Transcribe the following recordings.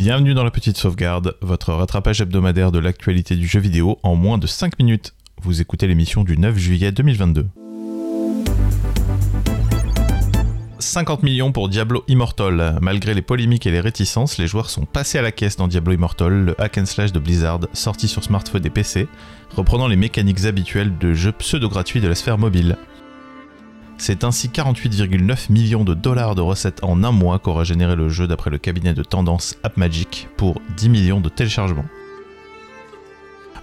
Bienvenue dans la petite sauvegarde, votre rattrapage hebdomadaire de l'actualité du jeu vidéo en moins de 5 minutes. Vous écoutez l'émission du 9 juillet 2022. 50 millions pour Diablo Immortal. Malgré les polémiques et les réticences, les joueurs sont passés à la caisse dans Diablo Immortal, le hack and slash de Blizzard, sorti sur smartphone et PC, reprenant les mécaniques habituelles de jeux pseudo-gratuits de la sphère mobile. C'est ainsi 48,9 millions de dollars de recettes en un mois qu'aura généré le jeu d'après le cabinet de tendance AppMagic pour 10 millions de téléchargements.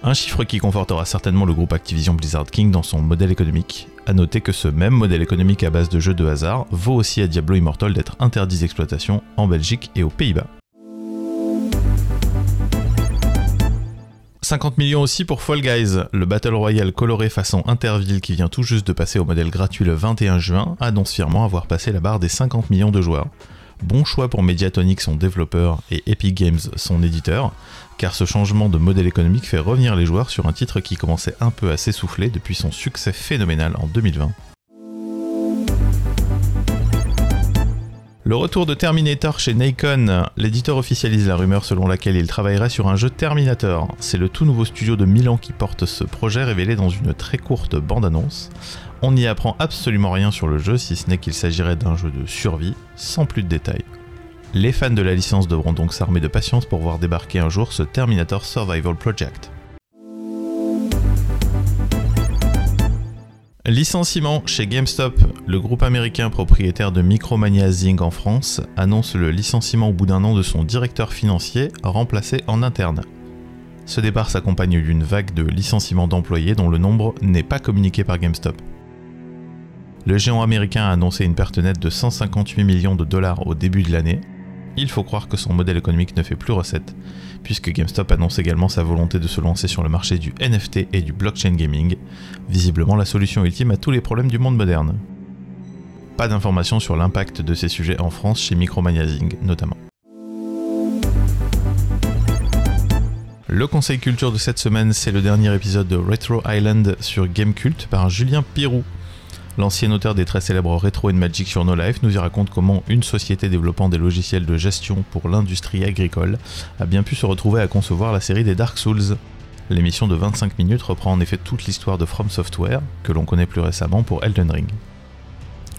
Un chiffre qui confortera certainement le groupe Activision Blizzard King dans son modèle économique. A noter que ce même modèle économique à base de jeux de hasard vaut aussi à Diablo Immortal d'être interdit d'exploitation en Belgique et aux Pays-Bas. 50 millions aussi pour Fall Guys, le Battle Royale coloré façon Interville qui vient tout juste de passer au modèle gratuit le 21 juin, annonce fièrement avoir passé la barre des 50 millions de joueurs. Bon choix pour Mediatonic son développeur et Epic Games son éditeur, car ce changement de modèle économique fait revenir les joueurs sur un titre qui commençait un peu à s'essouffler depuis son succès phénoménal en 2020. Le retour de Terminator chez Nikon, l'éditeur officialise la rumeur selon laquelle il travaillerait sur un jeu Terminator. C'est le tout nouveau studio de Milan qui porte ce projet révélé dans une très courte bande-annonce. On n'y apprend absolument rien sur le jeu si ce n'est qu'il s'agirait d'un jeu de survie, sans plus de détails. Les fans de la licence devront donc s'armer de patience pour voir débarquer un jour ce Terminator Survival Project. Licenciement chez GameStop, le groupe américain propriétaire de Micromania Zing en France annonce le licenciement au bout d'un an de son directeur financier remplacé en interne. Ce départ s'accompagne d'une vague de licenciements d'employés dont le nombre n'est pas communiqué par GameStop. Le géant américain a annoncé une perte nette de 158 millions de dollars au début de l'année, il faut croire que son modèle économique ne fait plus recette, puisque GameStop annonce également sa volonté de se lancer sur le marché du NFT et du blockchain gaming, visiblement la solution ultime à tous les problèmes du monde moderne. Pas d'informations sur l'impact de ces sujets en France chez Micromaniazing notamment. Le conseil culture de cette semaine, c'est le dernier épisode de Retro Island sur Gamecult par Julien Pirou, L'ancien auteur des très célèbres Retro and Magic sur No Life nous y raconte comment une société développant des logiciels de gestion pour l'industrie agricole a bien pu se retrouver à concevoir la série des Dark Souls. L'émission de 25 minutes reprend en effet toute l'histoire de From Software, que l'on connaît plus récemment pour Elden Ring.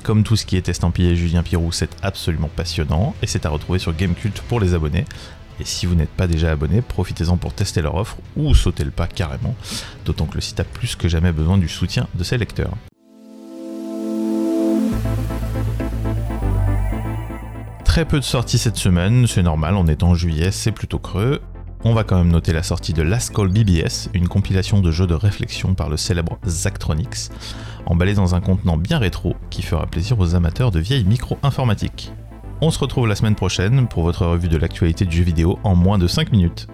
Comme tout ce qui est estampillé Julien Pirou, c'est absolument passionnant et c'est à retrouver sur Gamecult pour les abonnés. Et si vous n'êtes pas déjà abonné, profitez-en pour tester leur offre ou sautez le pas carrément, d'autant que le site a plus que jamais besoin du soutien de ses lecteurs. Très peu de sorties cette semaine, c'est normal, on est en juillet, c'est plutôt creux. On va quand même noter la sortie de Last Call BBS, une compilation de jeux de réflexion par le célèbre Zachtronics, emballé dans un contenant bien rétro qui fera plaisir aux amateurs de vieilles micro-informatiques. On se retrouve la semaine prochaine pour votre revue de l'actualité du jeu vidéo en moins de 5 minutes.